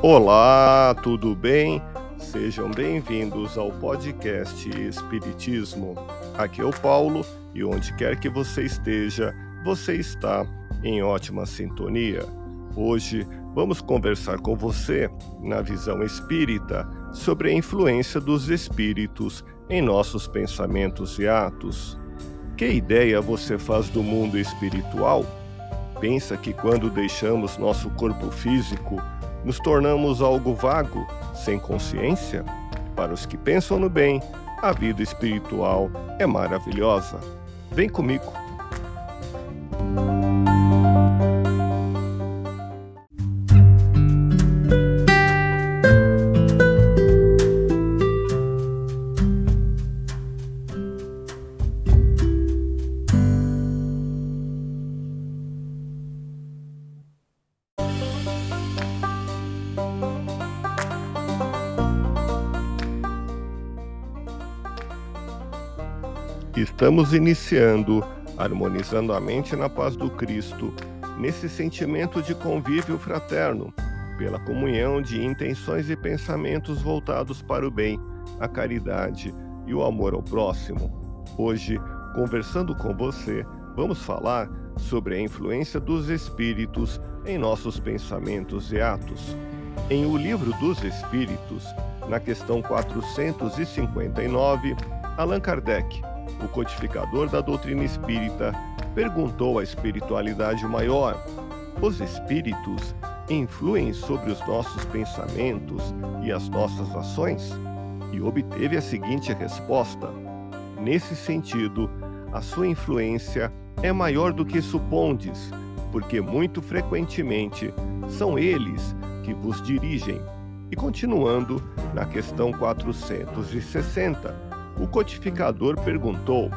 Olá, tudo bem? Sejam bem-vindos ao podcast Espiritismo. Aqui é o Paulo e onde quer que você esteja, você está em ótima sintonia. Hoje vamos conversar com você, na visão espírita, sobre a influência dos espíritos em nossos pensamentos e atos. Que ideia você faz do mundo espiritual? Pensa que quando deixamos nosso corpo físico, nos tornamos algo vago, sem consciência? Para os que pensam no bem, a vida espiritual é maravilhosa. Vem comigo. Estamos iniciando harmonizando a mente na paz do Cristo, nesse sentimento de convívio fraterno, pela comunhão de intenções e pensamentos voltados para o bem, a caridade e o amor ao próximo. Hoje, conversando com você, vamos falar sobre a influência dos espíritos em nossos pensamentos e atos. Em O Livro dos Espíritos, na questão 459, Allan Kardec o codificador da doutrina espírita, perguntou à espiritualidade maior: os espíritos influem sobre os nossos pensamentos e as nossas ações? E obteve a seguinte resposta: Nesse sentido, a sua influência é maior do que supondes, porque muito frequentemente são eles que vos dirigem. E continuando na questão 460, o codificador perguntou: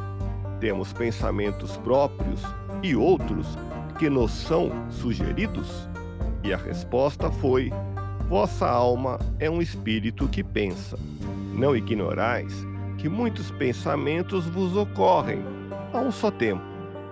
temos pensamentos próprios e outros que nos são sugeridos? E a resposta foi: Vossa alma é um espírito que pensa. Não ignorais que muitos pensamentos vos ocorrem a um só tempo,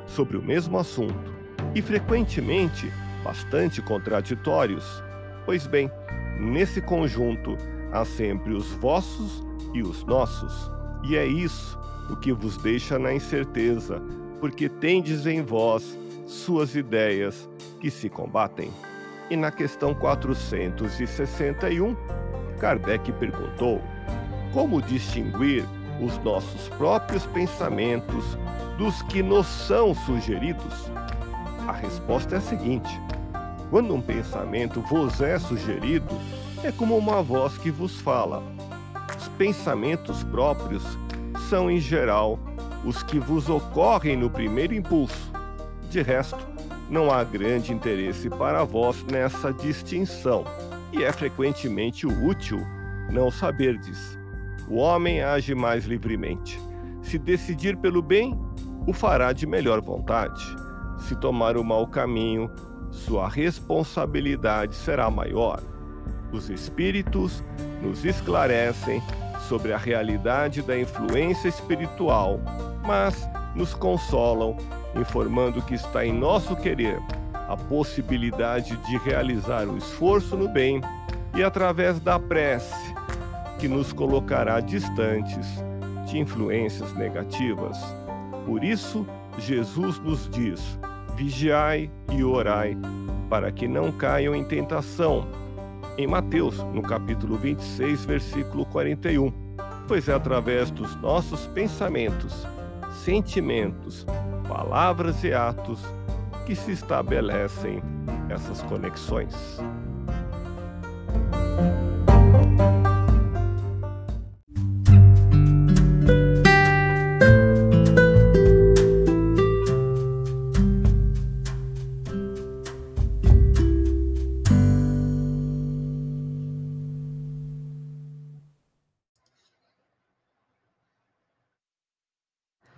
sobre o mesmo assunto, e frequentemente bastante contraditórios. Pois bem, nesse conjunto há sempre os vossos e os nossos e é isso o que vos deixa na incerteza, porque tendes em vós suas ideias que se combatem. E na questão 461, Kardec perguntou: como distinguir os nossos próprios pensamentos dos que nos são sugeridos? A resposta é a seguinte: quando um pensamento vos é sugerido, é como uma voz que vos fala os pensamentos próprios são, em geral, os que vos ocorrem no primeiro impulso. De resto, não há grande interesse para vós nessa distinção, e é frequentemente útil não saberdes. O homem age mais livremente. Se decidir pelo bem, o fará de melhor vontade. Se tomar o mau caminho, sua responsabilidade será maior. Os espíritos nos esclarecem sobre a realidade da influência espiritual, mas nos consolam, informando que está em nosso querer a possibilidade de realizar o esforço no bem e através da prece, que nos colocará distantes de influências negativas. Por isso, Jesus nos diz: vigiai e orai, para que não caiam em tentação em Mateus, no capítulo 26, versículo 41. Pois é através dos nossos pensamentos, sentimentos, palavras e atos que se estabelecem essas conexões.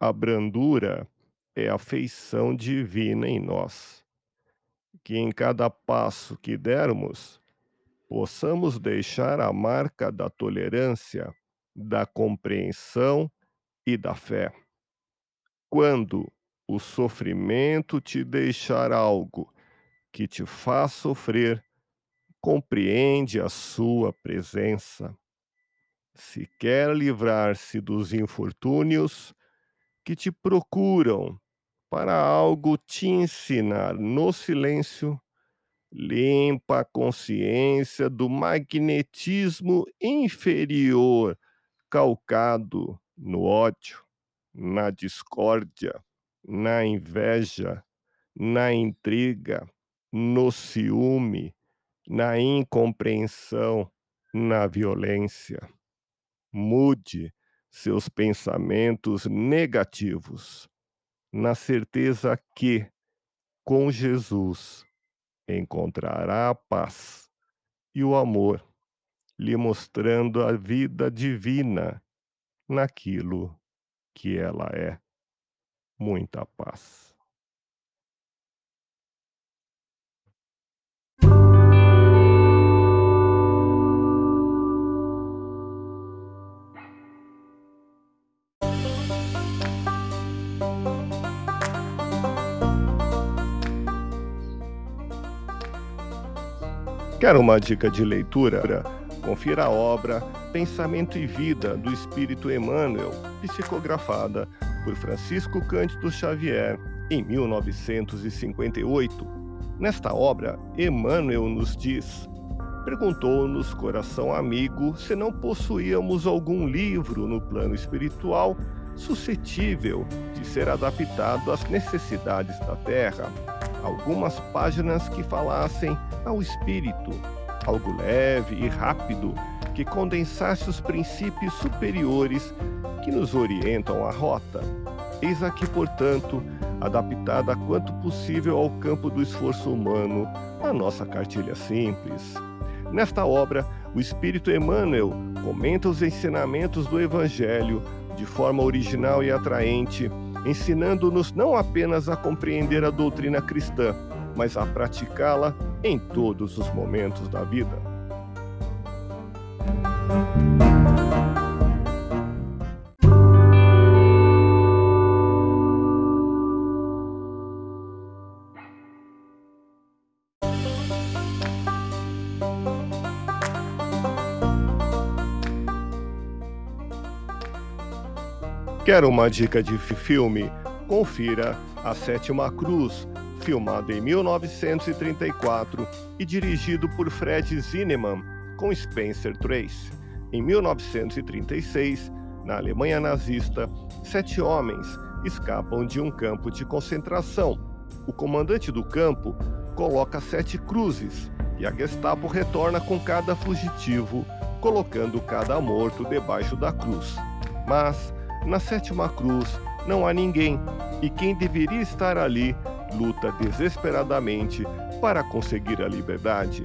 A brandura é a feição divina em nós, que em cada passo que dermos, possamos deixar a marca da tolerância, da compreensão e da fé. Quando o sofrimento te deixar algo que te faz sofrer, compreende a sua presença. Se quer livrar-se dos infortúnios que te procuram para algo te ensinar no silêncio, limpa a consciência do magnetismo inferior calcado no ódio, na discórdia, na inveja, na intriga, no ciúme, na incompreensão, na violência. Mude seus pensamentos negativos, na certeza que, com Jesus, encontrará a paz e o amor, lhe mostrando a vida divina naquilo que ela é. Muita paz. Quer uma dica de leitura? Confira a obra Pensamento e Vida do Espírito Emmanuel, psicografada por Francisco Cândido Xavier em 1958. Nesta obra, Emmanuel nos diz: Perguntou-nos, coração amigo, se não possuíamos algum livro no plano espiritual suscetível de ser adaptado às necessidades da Terra algumas páginas que falassem ao espírito, algo leve e rápido que condensasse os princípios superiores que nos orientam a rota. Eis aqui, portanto, adaptada quanto possível ao campo do esforço humano, a nossa cartilha simples. Nesta obra, o Espírito Emmanuel comenta os ensinamentos do Evangelho de forma original e atraente ensinando-nos não apenas a compreender a doutrina cristã, mas a praticá-la em todos os momentos da vida. Quer uma dica de filme? Confira A Sétima Cruz, filmado em 1934 e dirigido por Fred Zinnemann, com Spencer Tracy. Em 1936, na Alemanha nazista, sete homens escapam de um campo de concentração. O comandante do campo coloca sete cruzes e a Gestapo retorna com cada fugitivo, colocando cada morto debaixo da cruz. Mas na sétima cruz não há ninguém, e quem deveria estar ali luta desesperadamente para conseguir a liberdade.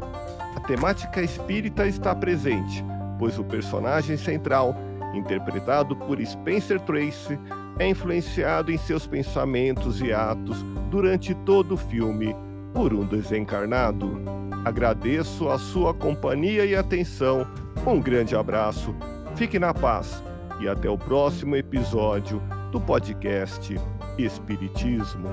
A temática espírita está presente, pois o personagem central, interpretado por Spencer Tracy, é influenciado em seus pensamentos e atos durante todo o filme por um desencarnado. Agradeço a sua companhia e atenção. Um grande abraço. Fique na paz e até o próximo episódio do podcast Espiritismo.